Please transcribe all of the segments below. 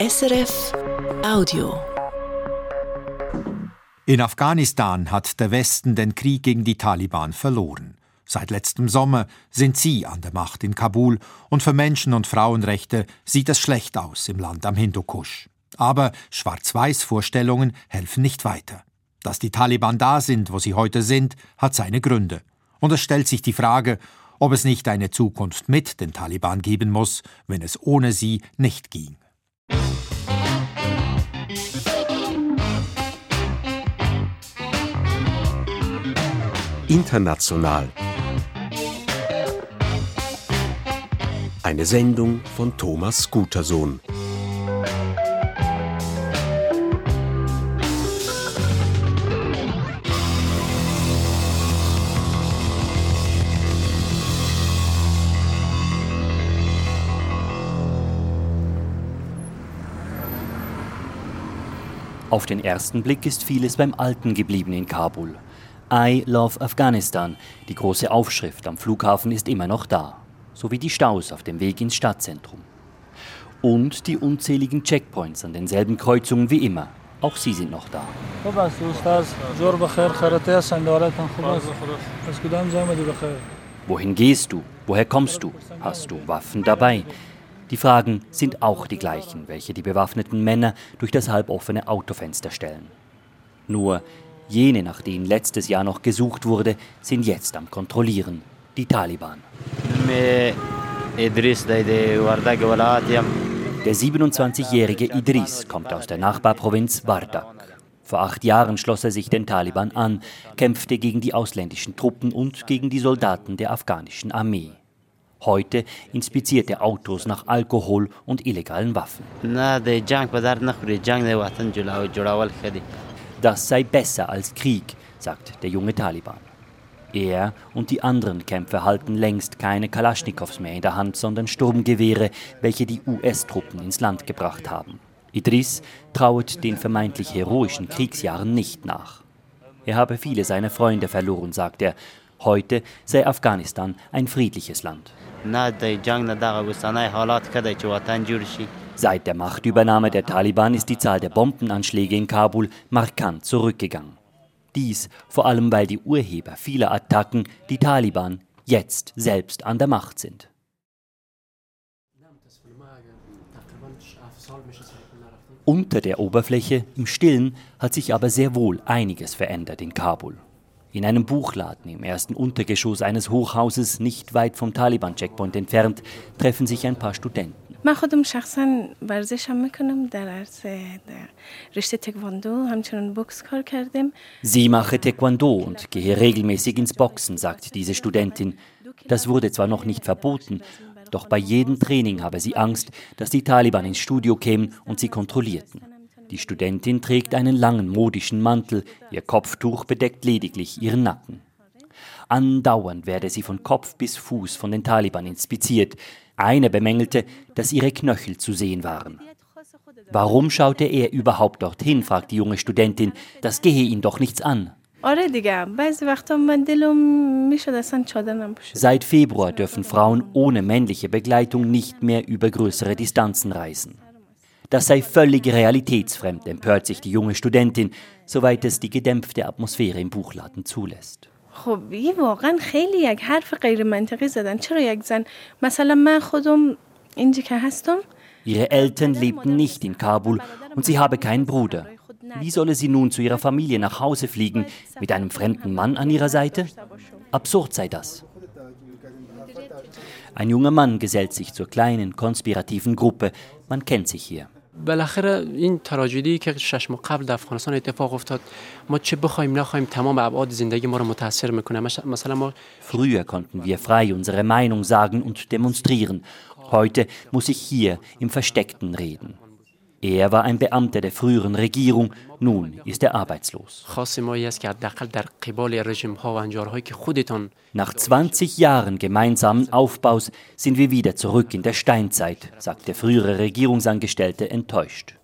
SRF Audio. In Afghanistan hat der Westen den Krieg gegen die Taliban verloren. Seit letztem Sommer sind sie an der Macht in Kabul und für Menschen- und Frauenrechte sieht es schlecht aus im Land am Hindukusch. Aber Schwarz-Weiß-Vorstellungen helfen nicht weiter. Dass die Taliban da sind, wo sie heute sind, hat seine Gründe. Und es stellt sich die Frage, ob es nicht eine Zukunft mit den Taliban geben muss, wenn es ohne sie nicht ging. International. Eine Sendung von Thomas Gutersohn. Auf den ersten Blick ist vieles beim Alten geblieben in Kabul. I love Afghanistan, die große Aufschrift am Flughafen ist immer noch da, sowie die Staus auf dem Weg ins Stadtzentrum. Und die unzähligen Checkpoints an denselben Kreuzungen wie immer. Auch sie sind noch da. Wohin gehst du? Woher kommst du? Hast du Waffen dabei? Die Fragen sind auch die gleichen, welche die bewaffneten Männer durch das halboffene Autofenster stellen. Nur jene, nach denen letztes Jahr noch gesucht wurde, sind jetzt am Kontrollieren. Die Taliban. Der 27-jährige Idris kommt aus der Nachbarprovinz Wardak. Vor acht Jahren schloss er sich den Taliban an, kämpfte gegen die ausländischen Truppen und gegen die Soldaten der afghanischen Armee. Heute inspiziert er Autos nach Alkohol und illegalen Waffen. Das sei besser als Krieg, sagt der junge Taliban. Er und die anderen Kämpfer halten längst keine Kalaschnikows mehr in der Hand, sondern Sturmgewehre, welche die US-Truppen ins Land gebracht haben. Idris trauert den vermeintlich heroischen Kriegsjahren nicht nach. Er habe viele seiner Freunde verloren, sagt er. Heute sei Afghanistan ein friedliches Land. Seit der Machtübernahme der Taliban ist die Zahl der Bombenanschläge in Kabul markant zurückgegangen. Dies vor allem, weil die Urheber vieler Attacken, die Taliban, jetzt selbst an der Macht sind. Unter der Oberfläche, im Stillen, hat sich aber sehr wohl einiges verändert in Kabul In einem Buchladen im ersten Untergeschoss eines Hochhauses, nicht weit vom Taliban-Checkpoint entfernt, treffen sich ein paar Studenten. من خودم شخصا ورزش هم میکنم در عرص رشته تکواندو همچنان بوکس کار کردیم Sie mache Taekwondo und gehe regelmäßig ins Boxen, sagt diese Studentin. Das wurde zwar noch nicht verboten, doch bei jedem Training habe sie Angst, dass die Taliban ins Studio kämen und sie kontrollierten. Die Studentin trägt einen langen modischen Mantel, ihr Kopftuch bedeckt lediglich ihren Nacken. Andauernd werde sie von Kopf bis Fuß von den Taliban inspiziert. Eine bemängelte, dass ihre Knöchel zu sehen waren. Warum schaute er überhaupt dorthin, fragt die junge Studentin. Das gehe ihn doch nichts an. Seit Februar dürfen Frauen ohne männliche Begleitung nicht mehr über größere Distanzen reisen. Das sei völlig realitätsfremd, empört sich die junge Studentin, soweit es die gedämpfte Atmosphäre im Buchladen zulässt. خب این واقعا خیلی یک حرف غیر منطقی زدن چرا یک زن مثلا من خودم اینجا که هستم Ihre Eltern lebten nicht in Kabul und sie habe keinen Bruder. Wie solle sie nun zu ihrer Familie nach Hause fliegen, mit einem fremden Mann an ihrer Seite? Absurd sei das. Ein junger Mann gesellt sich zur kleinen, konspirativen Gruppe. Man kennt sich hier. بالاخره این تراژدی که شش ماه قبل در افغانستان اتفاق افتاد ما چه بخوایم نخوایم تمام ابعاد زندگی ما رو متاثر میکنه مثلا ما Früher konnten wir frei unsere Meinung sagen und demonstrieren. Heute muss ich hier im Versteckten reden. Er war ein Beamter der früheren Regierung, nun ist er arbeitslos. Nach 20 Jahren gemeinsamen Aufbaus sind wir wieder zurück in der Steinzeit, sagt der frühere Regierungsangestellte enttäuscht.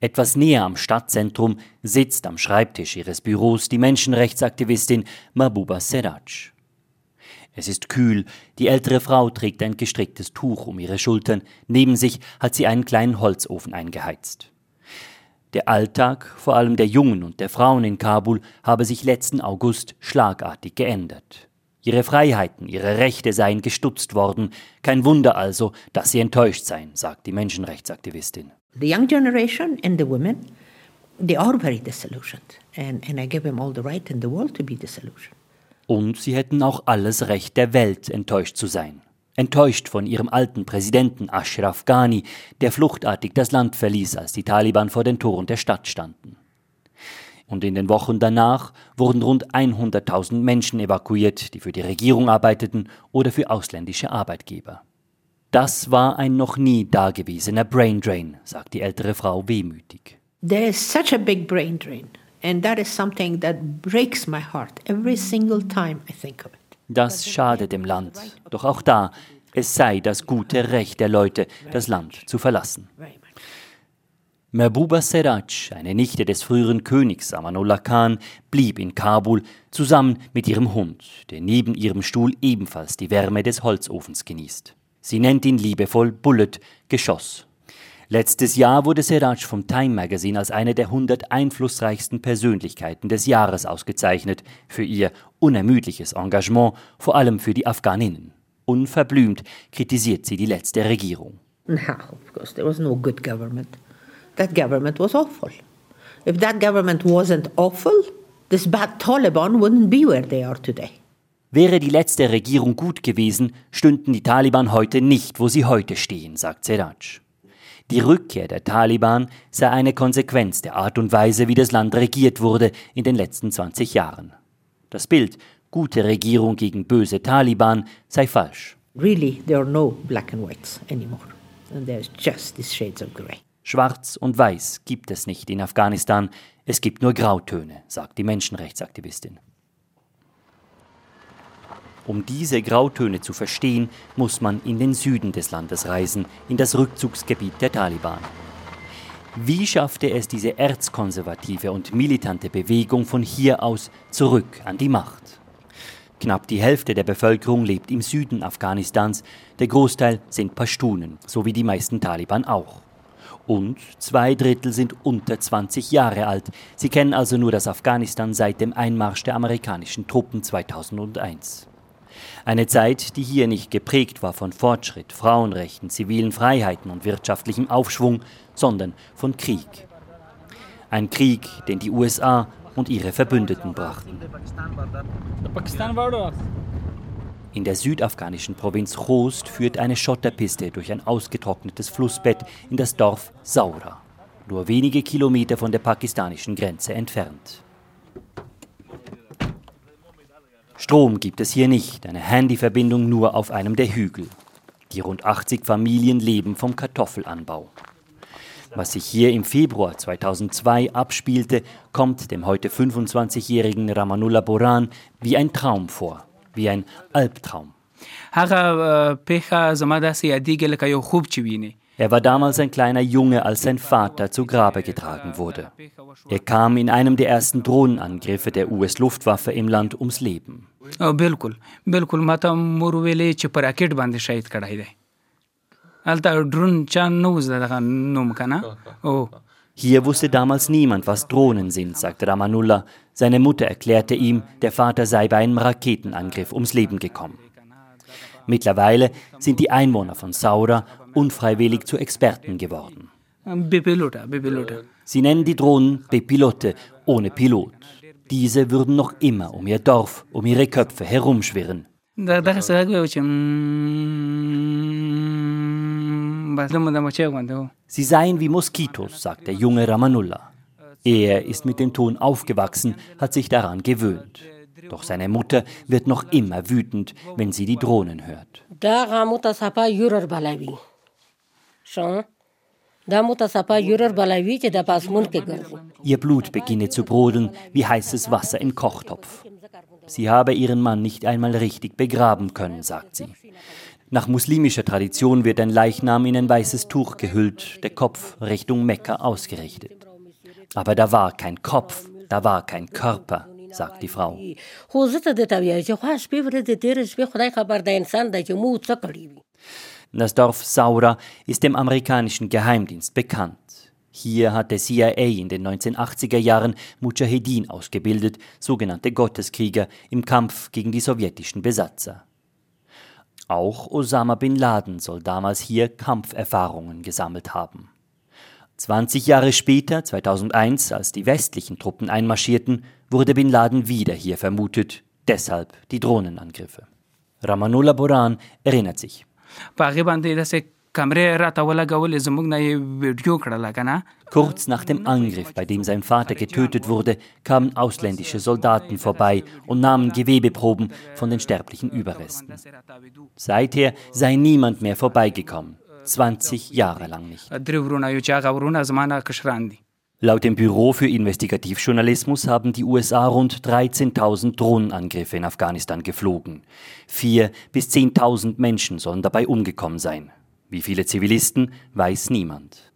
Etwas näher am Stadtzentrum sitzt am Schreibtisch ihres Büros die Menschenrechtsaktivistin Mabuba Seraj. Es ist kühl, die ältere Frau trägt ein gestricktes Tuch um ihre Schultern, neben sich hat sie einen kleinen Holzofen eingeheizt. Der Alltag, vor allem der Jungen und der Frauen in Kabul, habe sich letzten August schlagartig geändert. Ihre Freiheiten, ihre Rechte seien gestutzt worden. Kein Wunder also, dass sie enttäuscht seien, sagt die Menschenrechtsaktivistin. The young generation and the women, they are very disillusioned. And, and I give them all the right in the world to be disillusioned. Und sie hätten auch alles Recht der Welt, enttäuscht zu sein. Enttäuscht von ihrem alten Präsidenten Ashraf Ghani, der fluchtartig das Land verließ, als die Taliban vor den Toren der Stadt standen. Und in den Wochen danach wurden rund 100.000 Menschen evakuiert, die für die Regierung arbeiteten oder für ausländische Arbeitgeber. Das war ein noch nie dagewesener Braindrain, sagt die ältere Frau wehmütig. There is such a big brain drain. And that is something that breaks my heart every single time I think of it. Das schadet dem Land. Doch auch da, es sei das gute Recht der Leute, das Land zu verlassen. Mehbuba Seraj, eine Nichte des früheren Königs Amanullah Khan, blieb in Kabul zusammen mit ihrem Hund, der neben ihrem Stuhl ebenfalls die Wärme des Holzofens genießt. Sie nennt ihn liebevoll Bullet, Geschoss. Letztes Jahr wurde Seraj vom Time Magazine als eine der 100 einflussreichsten Persönlichkeiten des Jahres ausgezeichnet für ihr unermüdliches Engagement, vor allem für die Afghaninnen. Unverblümt kritisiert sie die letzte Regierung. No, of course, there was no good government. That government was awful. If that government wasn't awful, this bad Taliban wouldn't be where they are today. Wäre die letzte Regierung gut gewesen, stünden die Taliban heute nicht, wo sie heute stehen, sagt Seraj. Die Rückkehr der Taliban sei eine Konsequenz der Art und Weise, wie das Land regiert wurde in den letzten 20 Jahren. Das Bild gute Regierung gegen böse Taliban sei falsch. Really, there are no black and whites anymore. And there's just these shades of gray. Schwarz und Weiß gibt es nicht in Afghanistan, es gibt nur Grautöne, sagt die Menschenrechtsaktivistin. Um diese Grautöne zu verstehen, muss man in den Süden des Landes reisen, in das Rückzugsgebiet der Taliban. Wie schaffte es diese erzkonservative und militante Bewegung von hier aus zurück an die Macht? Knapp die Hälfte der Bevölkerung lebt im Süden Afghanistans, der Großteil sind Pashtunen, so wie die meisten Taliban auch. Und zwei Drittel sind unter 20 Jahre alt. Sie kennen also nur das Afghanistan seit dem Einmarsch der amerikanischen Truppen 2001. Eine Zeit, die hier nicht geprägt war von Fortschritt, Frauenrechten, zivilen Freiheiten und wirtschaftlichem Aufschwung, sondern von Krieg. Ein Krieg, den die USA und ihre Verbündeten brachten. In der südafghanischen Provinz Khost führt eine Schotterpiste durch ein ausgetrocknetes Flussbett in das Dorf Saura, nur wenige Kilometer von der pakistanischen Grenze entfernt. Strom gibt es hier nicht, eine Handyverbindung nur auf einem der Hügel. Die rund 80 Familien leben vom Kartoffelanbau. Was sich hier im Februar 2002 abspielte, kommt dem heute 25-jährigen Ramanullah Boran wie ein Traum vor, wie ein Albtraum. هغه پیښه زما داسې یادېږي لکه یو خوب چې ویني Er war damals ein kleiner Junge, als sein Vater zu Grabe getragen wurde. Er kam in einem der ersten Drohnenangriffe der US-Luftwaffe im Land ums Leben. بالکل بالکل ما ته مور ویلې چې په راکټ باندې شهید کړی دی هلته ډرون چا نه و زده دغه نوم که نه او Hier wusste damals niemand, was Drohnen sind, sagte Ramanullah. Seine Mutter erklärte ihm, der Vater sei bei einem Raketenangriff ums Leben gekommen. Mittlerweile sind die Einwohner von Saura unfreiwillig zu Experten geworden. Sie nennen die Drohnen Bepilote, ohne Pilot. Diese würden noch immer um ihr Dorf, um ihre Köpfe herumschwirren. Sie seien wie Moskitos, sagt der junge Ramanullah. Er ist mit dem Ton aufgewachsen, hat sich daran gewöhnt. Doch seine Mutter wird noch immer wütend, wenn sie die Drohnen hört. Ihr Blut beginne zu brodeln wie heißes Wasser im Kochtopf. Sie habe ihren Mann nicht einmal richtig begraben können, sagt sie. Nach muslimischer Tradition wird ein Leichnam in ein weißes Tuch gehüllt, der Kopf Richtung Mekka ausgerichtet. Aber da war kein Kopf, da war kein Körper, sagt die Frau. Das Dorf Saura ist dem amerikanischen Geheimdienst bekannt. Hier hat der CIA in den 1980er Jahren Mujahedin ausgebildet, sogenannte Gotteskrieger im Kampf gegen die sowjetischen Besatzer. Auch Osama bin Laden soll damals hier Kampferfahrungen gesammelt haben. 20 Jahre später, 2001, als die westlichen Truppen einmarschierten, wurde bin Laden wieder hier vermutet, deshalb die Drohnenangriffe. Ramanullah Boran erinnert sich. Kurz nach dem Angriff, bei dem sein Vater getötet wurde, kamen ausländische Soldaten vorbei und nahmen Gewebeproben von den sterblichen Überresten. Seither sei niemand mehr vorbeigekommen. 20 Jahre lang nicht. Laut dem Büro für Investigativjournalismus haben die USA rund 13.000 Drohnenangriffe in Afghanistan geflogen. Vier bis 10.000 Menschen sollen dabei umgekommen sein. Wie viele Zivilisten, weiß niemand.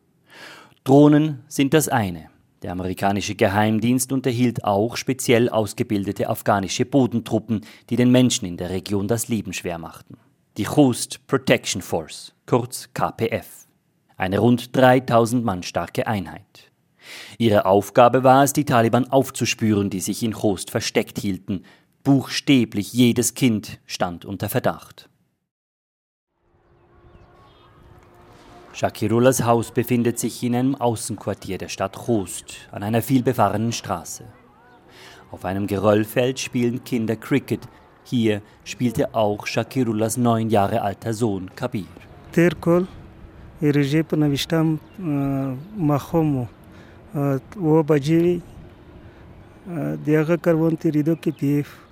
Drohnen sind das eine. Der amerikanische Geheimdienst unterhielt auch speziell ausgebildete afghanische Bodentruppen, die den Menschen in der Region das Leben schwer machten. Die Khost Protection Force, kurz KPF. Eine rund 3000 Mann starke Einheit. Ihre Aufgabe war es, die Taliban aufzuspüren, die sich in Khost versteckt hielten. Buchstäblich jedes Kind stand unter Verdacht. Shakirullas Haus befindet sich in einem Außenquartier der Stadt Khost, an einer vielbefahrenen Straße. Auf einem Geröllfeld spielen Kinder Cricket. Hier spielte auch Shakirullas neun Jahre alter Sohn Kabir.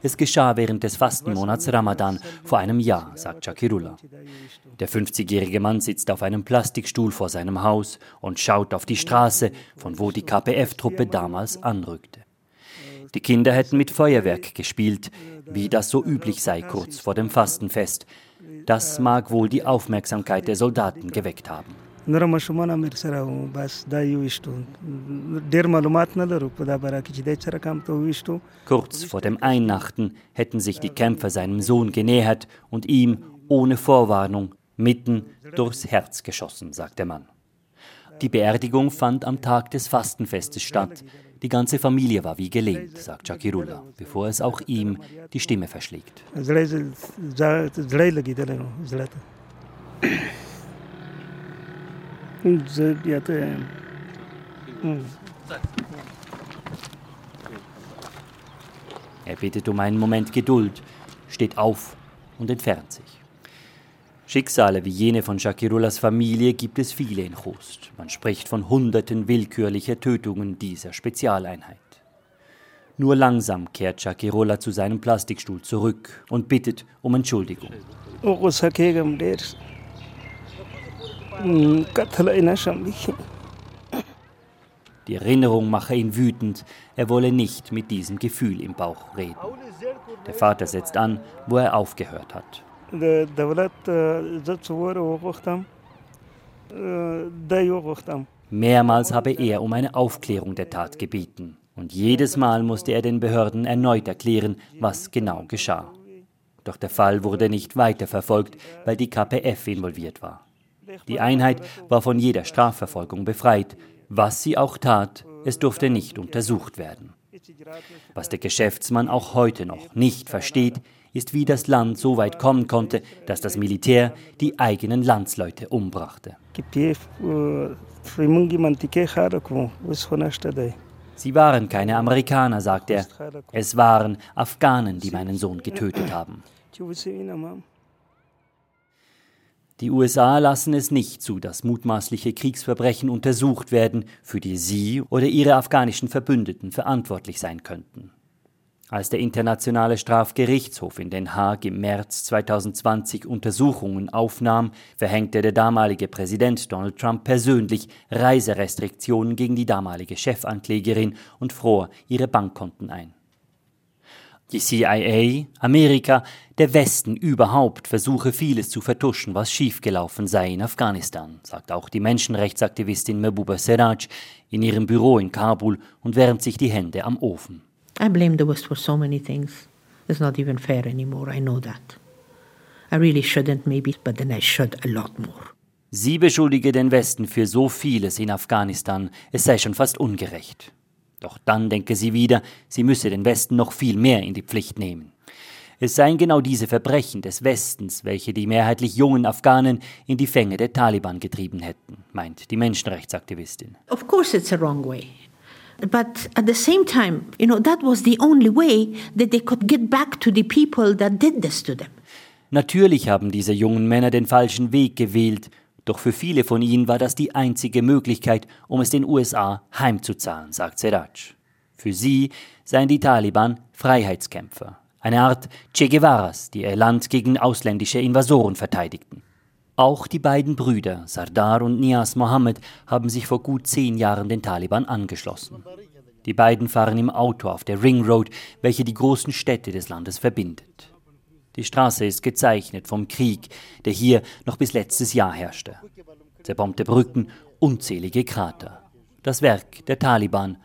Es geschah während des Fastenmonats Ramadan vor einem Jahr, sagt Shakirullah. Der 50-jährige Mann sitzt auf einem Plastikstuhl vor seinem Haus und schaut auf die Straße, von wo die KPF-Truppe damals anrückte. Die Kinder hätten mit Feuerwerk gespielt, wie das so üblich sei kurz vor dem Fastenfest. Das mag wohl die Aufmerksamkeit der Soldaten geweckt haben. نور ماشومان امیر سره وو بس دا یو وشتو ډیر معلومات نه لرو په دا باره کې چې دی سره کم ته وشتو Kurz vor dem Einnachten hätten sich die Kämpfer seinem Sohn genähert und ihm ohne Vorwarnung mitten durchs Herz geschossen, sagt der Mann. Die Beerdigung fand am Tag des Fastenfestes statt. Die ganze Familie war wie gelähmt, sagt Shakirullah, bevor es auch ihm die Stimme verschlägt. Er bittet um einen Moment Geduld, steht auf und entfernt sich. Schicksale wie jene von Shakirullas Familie gibt es viele in Khost. Man spricht von hunderten willkürlicher Tötungen dieser Spezialeinheit. Nur langsam kehrt Shakirullah zu seinem Plastikstuhl zurück und bittet um Entschuldigung. Die Erinnerung mache ihn wütend, er wolle nicht mit diesem Gefühl im Bauch reden. Der Vater setzt an, wo er aufgehört hat. Mehrmals habe er um eine Aufklärung der Tat gebeten. Und jedes Mal musste er den Behörden erneut erklären, was genau geschah. Doch der Fall wurde nicht weiterverfolgt, weil die KPF involviert war. Die Einheit war von jeder Strafverfolgung befreit. Was sie auch tat, es durfte nicht untersucht werden. Was der Geschäftsmann auch heute noch nicht versteht, ist, wie das Land so weit kommen konnte, dass das Militär die eigenen Landsleute umbrachte. Sie waren keine Amerikaner, sagt er. Es waren Afghanen, die meinen Sohn getötet haben. Die USA lassen es nicht zu, dass mutmaßliche Kriegsverbrechen untersucht werden, für die sie oder ihre afghanischen Verbündeten verantwortlich sein könnten. Als der Internationale Strafgerichtshof in Den Haag im März 2020 Untersuchungen aufnahm, verhängte der damalige Präsident Donald Trump persönlich Reiserestriktionen gegen die damalige Chefanklägerin und fror ihre Bankkonten ein. Die CIA, Amerika, der Westen überhaupt versuche vieles zu vertuschen, was schiefgelaufen sei in Afghanistan, sagt auch die Menschenrechtsaktivistin Mehbooba Seraj in ihrem Büro in Kabul und wärmt sich die Hände am Ofen. I blame the West for so many things. It's not even fair anymore. I know that. I really shouldn't, maybe, but then I should a lot more. Sie beschuldige den Westen für so vieles in Afghanistan, es sei schon fast ungerecht. Doch dann denke sie wieder, sie müsse den Westen noch viel mehr in die Pflicht nehmen. Es seien genau diese Verbrechen des Westens, welche die mehrheitlich jungen Afghanen in die Fänge der Taliban getrieben hätten, meint die Menschenrechtsaktivistin. Of course, it's a wrong way. But at the same time, you know, that was the only way that they could get back to the people that did this to them. Natürlich haben diese jungen Männer den falschen Weg gewählt, doch für viele von ihnen war das die einzige Möglichkeit, um es den USA heimzuzahlen, sagt Seraj. Für sie seien die Taliban Freiheitskämpfer, eine Art Che Guevaras, die ihr Land gegen ausländische Invasoren verteidigten. Auch die beiden Brüder, Sardar und Nias Mohammed, haben sich vor gut zehn Jahren den Taliban angeschlossen. Die beiden fahren im Auto auf der Ring Road, welche die großen Städte des Landes verbindet. Die Straße ist gezeichnet vom Krieg, der hier noch bis letztes Jahr herrschte. Zerbombte Brücken, unzählige Krater. Das Werk der Taliban,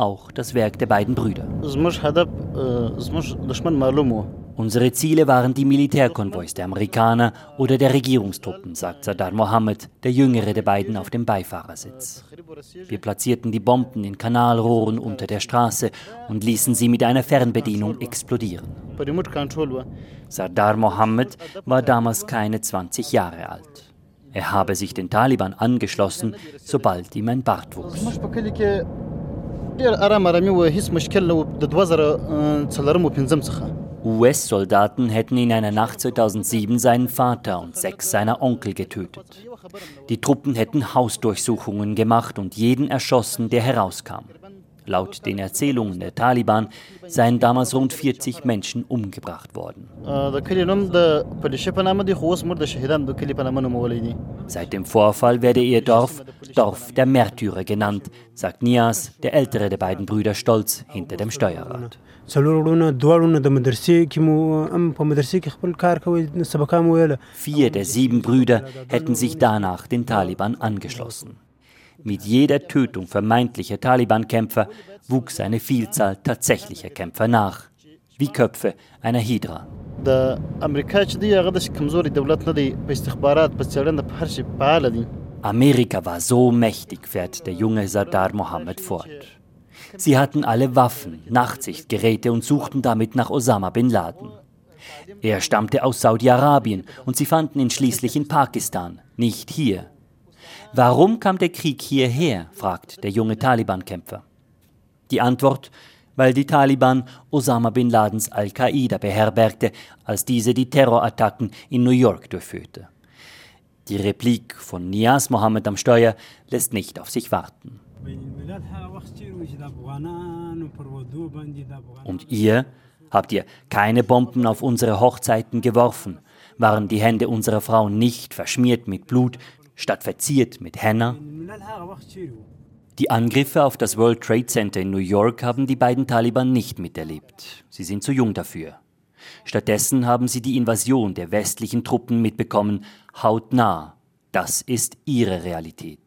auch das Werk der beiden Brüder. Unsere Ziele waren die Militärkonvois der Amerikaner oder der Regierungstruppen, sagt Sadar Mohammed, der jüngere der beiden auf dem Beifahrersitz. Wir platzierten die Bomben in Kanalrohren unter der Straße und ließen sie mit einer Fernbedienung explodieren. Sardar Mohammed war damals keine 20 Jahre alt. Er habe sich den Taliban angeschlossen, sobald ihm ein Bart wuchs. US-Soldaten hätten in einer Nacht 2007 seinen Vater und sechs seiner Onkel getötet. Die Truppen hätten Hausdurchsuchungen gemacht und jeden erschossen, der herauskam. Laut den Erzählungen der Taliban seien damals rund 40 Menschen umgebracht worden. Seit dem Vorfall werde ihr Dorf Dorf der Märtyrer genannt, sagt Nias, der ältere der beiden Brüder, stolz hinter dem Steuerrad. Vier der sieben Brüder hätten sich danach den Taliban angeschlossen. Mit jeder Tötung vermeintlicher Taliban-Kämpfer wuchs eine Vielzahl tatsächlicher Kämpfer nach, wie Köpfe einer Hydra. Amerika war so mächtig, fährt der junge Sardar Mohammed fort. Sie hatten alle Waffen, Nachtsichtgeräte und suchten damit nach Osama bin Laden. Er stammte aus Saudi-Arabien und sie fanden ihn schließlich in Pakistan, nicht hier. Warum kam der Krieg hierher? fragt der junge Taliban-Kämpfer. Die Antwort, weil die Taliban Osama bin Ladens Al-Qaida beherbergte, als diese die Terrorattacken in New York durchführte. Die Replik von Nias Mohammed am Steuer lässt nicht auf sich warten. Und ihr? Habt ihr keine Bomben auf unsere Hochzeiten geworfen? Waren die Hände unserer Frauen nicht verschmiert mit Blut, statt verziert mit Henna? Die Angriffe auf das World Trade Center in New York haben die beiden Taliban nicht miterlebt. Sie sind zu jung dafür. Stattdessen haben sie die Invasion der westlichen Truppen mitbekommen, hautnah. Das ist ihre Realität.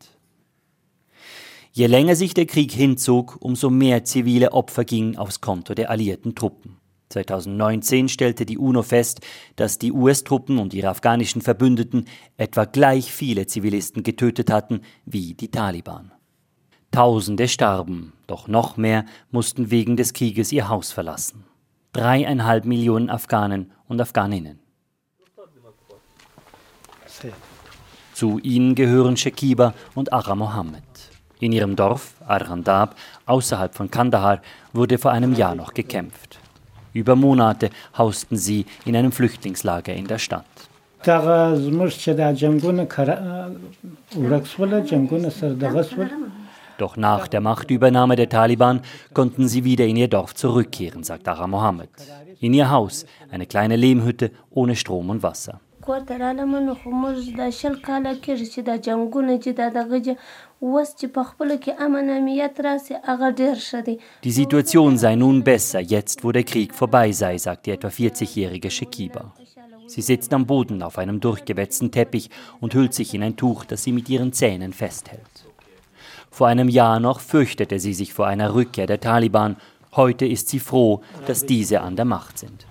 Je länger sich der Krieg hinzog, umso mehr zivile Opfer gingen aufs Konto der alliierten Truppen. 2019 stellte die UNO fest, dass die US-Truppen und ihre afghanischen Verbündeten etwa gleich viele Zivilisten getötet hatten wie die Taliban. Tausende starben, doch noch mehr mussten wegen des Krieges ihr Haus verlassen. Dreieinhalb Millionen Afghanen und Afghaninnen. Zu ihnen gehören Shekiba und Ara Mohammed. In ihrem Dorf, Arhandab, außerhalb von Kandahar, wurde vor einem Jahr noch gekämpft. Über Monate hausten sie in einem Flüchtlingslager in der Stadt. Doch nach der Machtübernahme der Taliban konnten sie wieder in ihr Dorf zurückkehren, sagt Ara Mohammed. In ihr Haus, eine kleine Lehmhütte ohne Strom und Wasser. Die Situation sei nun besser, jetzt wo der Krieg vorbei sei, sagt die etwa 40-jährige Shekiba. Sie sitzt am Boden auf einem durchgewetzten Teppich und hüllt sich in ein Tuch, das sie mit ihren Zähnen festhält. Vor einem Jahr noch fürchtete sie sich vor einer Rückkehr der Taliban, Heute ist sie froh, dass diese an der Macht sind.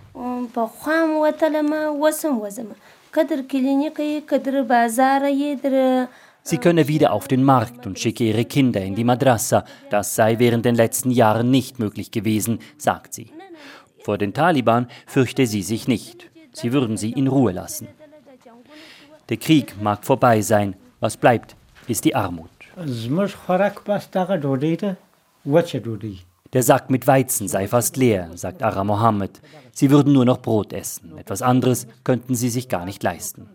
Sie könne wieder auf den Markt und schicke ihre Kinder in die Madrassa. Das sei während den letzten Jahren nicht möglich gewesen, sagt sie. Vor den Taliban fürchte sie sich nicht. Sie würden sie in Ruhe lassen. Der Krieg mag vorbei sein. Was bleibt, ist die Armut. Der Sack mit Weizen sei fast leer, sagt Ara Mohammed. Sie würden nur noch Brot essen. Etwas anderes könnten sie sich gar nicht leisten.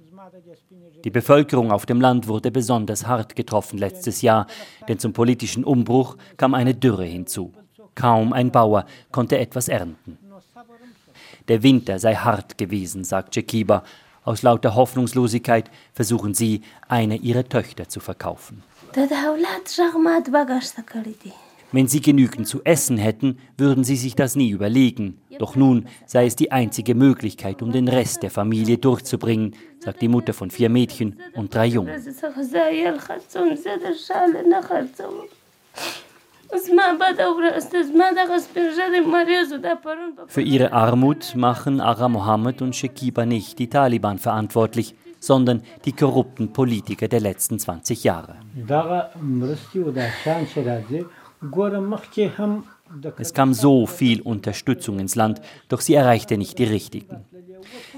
Die Bevölkerung auf dem Land wurde besonders hart getroffen letztes Jahr, denn zum politischen Umbruch kam eine Dürre hinzu. Kaum ein Bauer konnte etwas ernten. Der Winter sei hart gewesen, sagt Jekiba. Aus lauter Hoffnungslosigkeit versuchen sie, eine ihrer Töchter zu verkaufen. Wenn sie genügend zu essen hätten, würden sie sich das nie überlegen. Doch nun sei es die einzige Möglichkeit, um den Rest der Familie durchzubringen, sagt die Mutter von vier Mädchen und drei Jungen. Für ihre Armut machen Ara Mohammed und Shekiba nicht die Taliban verantwortlich, sondern die korrupten Politiker der letzten 20 Jahre. Es kam so viel Unterstützung ins Land, doch sie erreichte nicht die richtigen.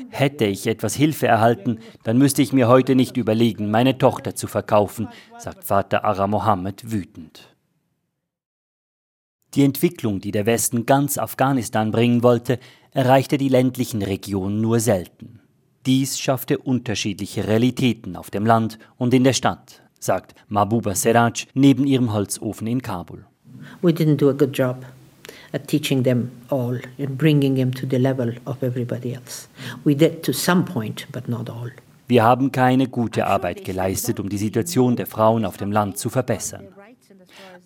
Hätte ich etwas Hilfe erhalten, dann müsste ich mir heute nicht überlegen, meine Tochter zu verkaufen, sagt Vater Ara Mohammed wütend. Die Entwicklung, die der Westen ganz Afghanistan bringen wollte, erreichte die ländlichen Regionen nur selten. Dies schaffte unterschiedliche Realitäten auf dem Land und in der Stadt, sagt Mahbuba Seraj neben ihrem Holzofen in Kabul. We didn't do a good job at teaching them all and bringing them to the level of everybody else. We did to some point, but not all. Wir haben keine gute Arbeit geleistet, um die Situation der Frauen auf dem Land zu verbessern.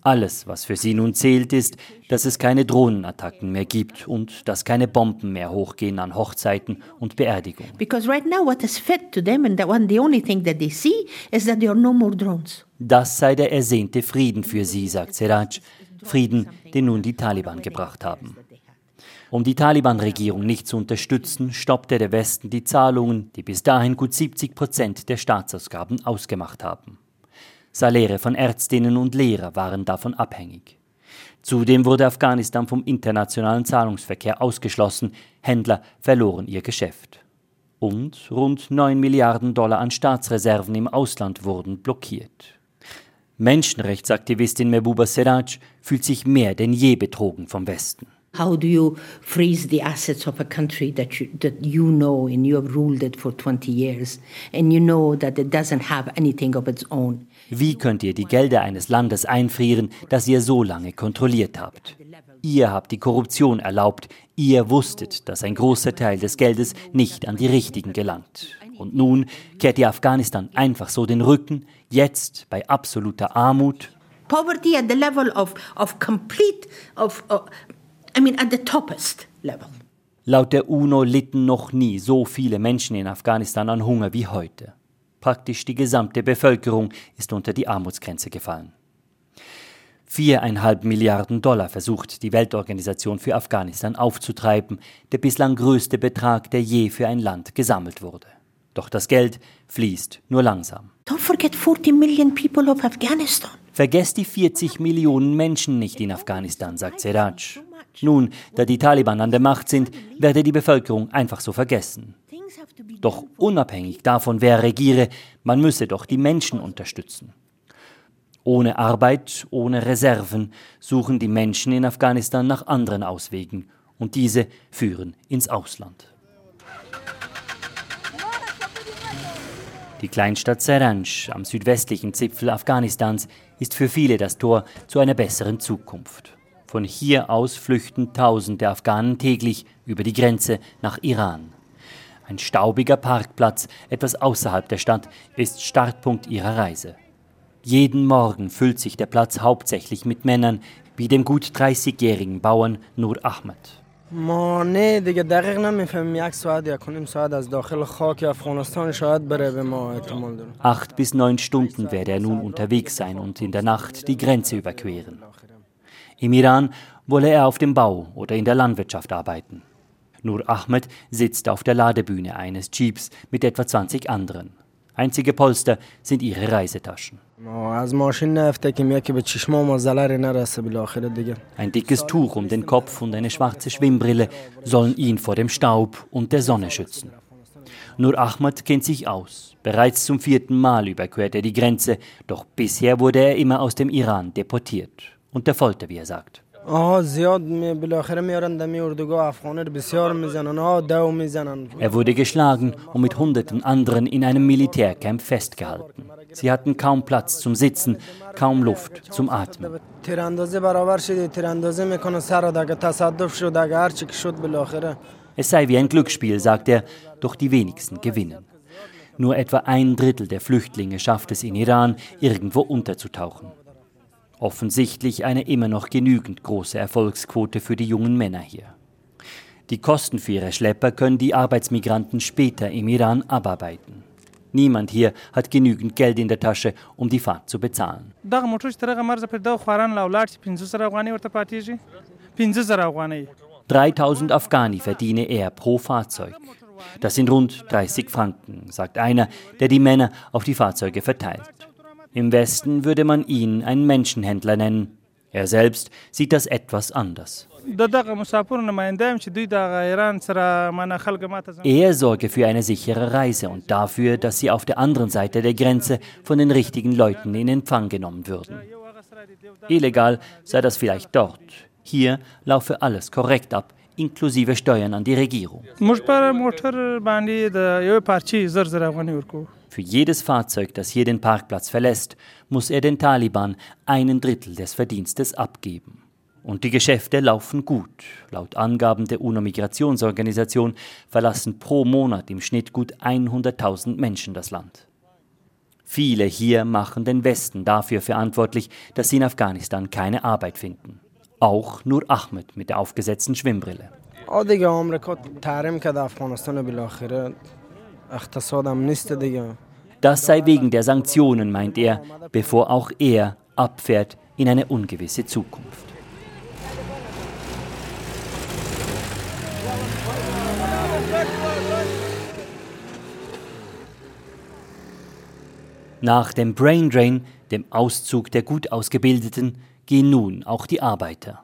Alles, was für sie nun zählt, ist, dass es keine Drohnenattacken mehr gibt und dass keine Bomben mehr hochgehen an Hochzeiten und Beerdigungen. Because right now what is fed to them and the only thing that they see is that there are no more drones. Das sei der ersehnte Frieden für sie, sagt Seraj. Frieden, den nun die Taliban gebracht haben. Um die Taliban-Regierung nicht zu unterstützen, stoppte der Westen die Zahlungen, die bis dahin gut 70 Prozent der Staatsausgaben ausgemacht haben. Saläre von Ärztinnen und Lehrer waren davon abhängig. Zudem wurde Afghanistan vom internationalen Zahlungsverkehr ausgeschlossen, Händler verloren ihr Geschäft. Und rund 9 Milliarden Dollar an Staatsreserven im Ausland wurden blockiert. Menschenrechtsaktivistin Mehbooba Seraj fühlt sich mehr denn je betrogen vom Westen. How do you freeze the assets of a country that you, that you know and you have ruled it for 20 years and you know that it doesn't have anything of its own? Wie könnt ihr die Gelder eines Landes einfrieren, das ihr so lange kontrolliert habt? Ihr habt die Korruption erlaubt, ihr wusstet, dass ein großer Teil des Geldes nicht an die Richtigen gelangt. Und nun kehrt ihr Afghanistan einfach so den Rücken, jetzt bei absoluter Armut. Poverty at the level of, of complete, of, uh, I mean at the toppest level. Laut der UNO litten noch nie so viele Menschen in Afghanistan an Hunger wie heute. Praktisch die gesamte Bevölkerung ist unter die Armutsgrenze gefallen. Viereinhalb Milliarden Dollar versucht die Weltorganisation für Afghanistan aufzutreiben, der bislang größte Betrag, der je für ein Land gesammelt wurde. Doch das Geld fließt nur langsam. Don't forget 40 million people of Afghanistan. Vergesst die 40 Millionen Menschen nicht in Afghanistan, sagt Seraj. Nun, da die Taliban an der Macht sind, werde die Bevölkerung einfach so vergessen. Doch unabhängig davon, wer regiere, man müsse doch die Menschen unterstützen. Ohne Arbeit, ohne Reserven suchen die Menschen in Afghanistan nach anderen Auswegen und diese führen ins Ausland. Die Kleinstadt Saranj am südwestlichen Zipfel Afghanistans ist für viele das Tor zu einer besseren Zukunft. Von hier aus flüchten tausende Afghanen täglich über die Grenze nach Iran. Ein staubiger Parkplatz etwas außerhalb der Stadt ist Startpunkt ihrer Reise. Jeden Morgen füllt sich der Platz hauptsächlich mit Männern, wie dem gut 30-jährigen Bauern Nur Ahmed. Acht bis neun Stunden werde er nun unterwegs sein und in der Nacht die Grenze überqueren. Im Iran wolle er auf dem Bau oder in der Landwirtschaft arbeiten. Nur Ahmed sitzt auf der Ladebühne eines Jeeps mit etwa 20 anderen. Einzige Polster sind ihre Reisetaschen. Ein dickes Tuch um den Kopf und eine schwarze Schwimmbrille sollen ihn vor dem Staub und der Sonne schützen. Nur Ahmad kennt sich aus. Bereits zum vierten Mal überquert er die Grenze, doch bisher wurde er immer aus dem Iran deportiert. Unter Folter, wie er sagt. Er wurde geschlagen und mit hunderten anderen in einem Militärcamp festgehalten. Sie hatten kaum Platz zum Sitzen, kaum Luft zum Atmen. Es sei wie ein Glücksspiel, sagt er, doch die wenigsten gewinnen. Nur etwa ein Drittel der Flüchtlinge schafft es in Iran, irgendwo unterzutauchen. Offensichtlich eine immer noch genügend große Erfolgsquote für die jungen Männer hier. Die Kosten für ihre Schlepper können die Arbeitsmigranten später im Iran abarbeiten. Niemand hier hat genügend Geld in der Tasche, um die Fahrt zu bezahlen. 3000 Afghani verdiene er pro Fahrzeug. Das sind rund 30 Franken, sagt einer, der die Männer auf die Fahrzeuge verteilt. Im Westen würde man ihn einen Menschenhändler nennen. Er selbst sieht das etwas anders. Er sorge für eine sichere Reise und dafür, dass sie auf der anderen Seite der Grenze von den richtigen Leuten in Empfang genommen würden. Illegal sei das vielleicht dort. Hier laufe alles korrekt ab, inklusive Steuern an die Regierung. Für jedes Fahrzeug, das hier den Parkplatz verlässt, muss er den Taliban einen Drittel des Verdienstes abgeben. Und die Geschäfte laufen gut. Laut Angaben der UNO-Migrationsorganisation verlassen pro Monat im Schnitt gut 100.000 Menschen das Land. Viele hier machen den Westen dafür verantwortlich, dass sie in Afghanistan keine Arbeit finden. Auch Nur Ahmed mit der aufgesetzten Schwimmbrille. Das sei wegen der Sanktionen, meint er, bevor auch er abfährt in eine ungewisse Zukunft. Nach dem Brain Drain, dem Auszug der gut ausgebildeten, gehen nun auch die Arbeiter.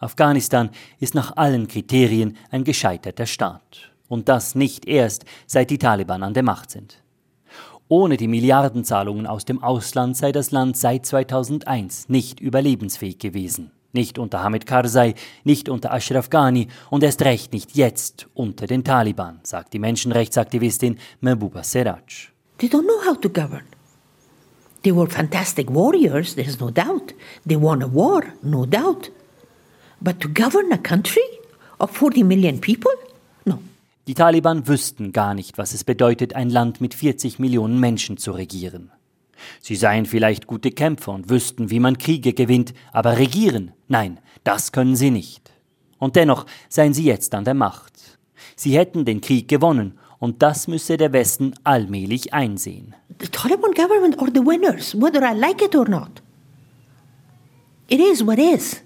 Afghanistan ist nach allen Kriterien ein gescheiterter Staat. Und das nicht erst, seit die Taliban an der Macht sind. Ohne die Milliardenzahlungen aus dem Ausland sei das Land seit 2001 nicht überlebensfähig gewesen. Nicht unter Hamid Karzai, nicht unter Ashraf Ghani und erst recht nicht jetzt unter den Taliban, sagt die Menschenrechtsaktivistin Mehbooba Seraj. They don't know how to govern. They were fantastic warriors, there's no doubt. They won a war, no doubt. But to govern a country of 40 million people? Die Taliban wüssten gar nicht, was es bedeutet, ein Land mit 40 Millionen Menschen zu regieren. Sie seien vielleicht gute Kämpfer und wüssten, wie man Kriege gewinnt, aber regieren, nein, das können sie nicht. Und dennoch seien sie jetzt an der Macht. Sie hätten den Krieg gewonnen, und das müsse der Westen allmählich einsehen. The Taliban government are the winners, whether I like it or not. It is what is.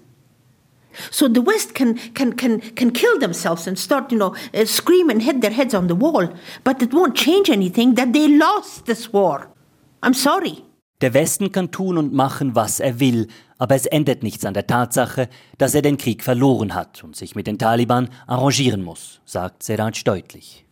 So the West can, can, can, can kill themselves and start, you know, uh, scream and hit their heads on the wall, but it won't change anything that they lost this war. I'm sorry. Der Westen kann tun und machen, was er will, aber es ändert nichts an der Tatsache, dass er den Krieg verloren hat und sich mit den Taliban arrangieren muss, sagt Seraj deutlich.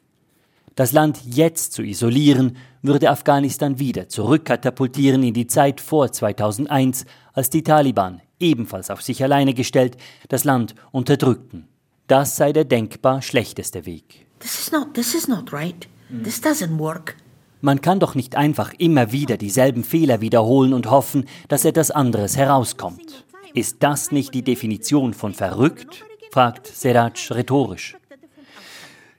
Das Land jetzt zu isolieren, würde Afghanistan wieder zurückkatapultieren in die Zeit vor 2001, als die Taliban ebenfalls auf sich alleine gestellt, das Land unterdrückten. Das sei der denkbar schlechteste Weg. This is not, this is not right. This doesn't work. Man kann doch nicht einfach immer wieder dieselben Fehler wiederholen und hoffen, dass etwas anderes herauskommt. Ist das nicht die Definition von verrückt? fragt Seraj rhetorisch.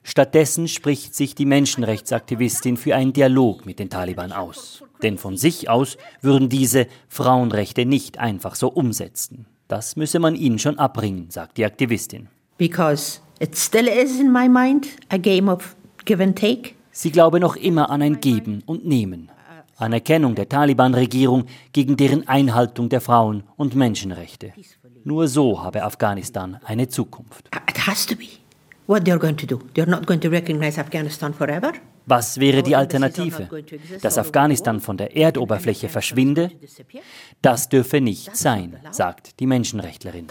Stattdessen spricht sich die Menschenrechtsaktivistin für einen Dialog mit den Taliban aus. Denn von sich aus würden diese Frauenrechte nicht einfach so umsetzen. Das müsse man ihnen schon abbringen, sagt die Aktivistin. Because it still is in my mind a game of give and take. Sie glaube noch immer an ein Geben und Nehmen. Anerkennung der Taliban-Regierung gegen deren Einhaltung der Frauen- und Menschenrechte. Nur so habe Afghanistan eine Zukunft. It has to be. What they're going to do? They're not going to recognize Afghanistan forever. Was wäre die Alternative? Dass Afghanistan von der Erdoberfläche verschwinde? Das dürfe nicht sein, sagt die Menschenrechtlerin.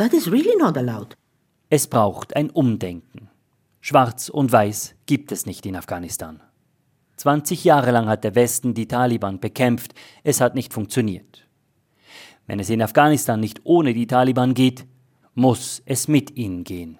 Es braucht ein Umdenken. Schwarz und Weiß gibt es nicht in Afghanistan. 20 Jahre lang hat der Westen die Taliban bekämpft, es hat nicht funktioniert. Wenn es in Afghanistan nicht ohne die Taliban geht, muss es mit ihnen gehen.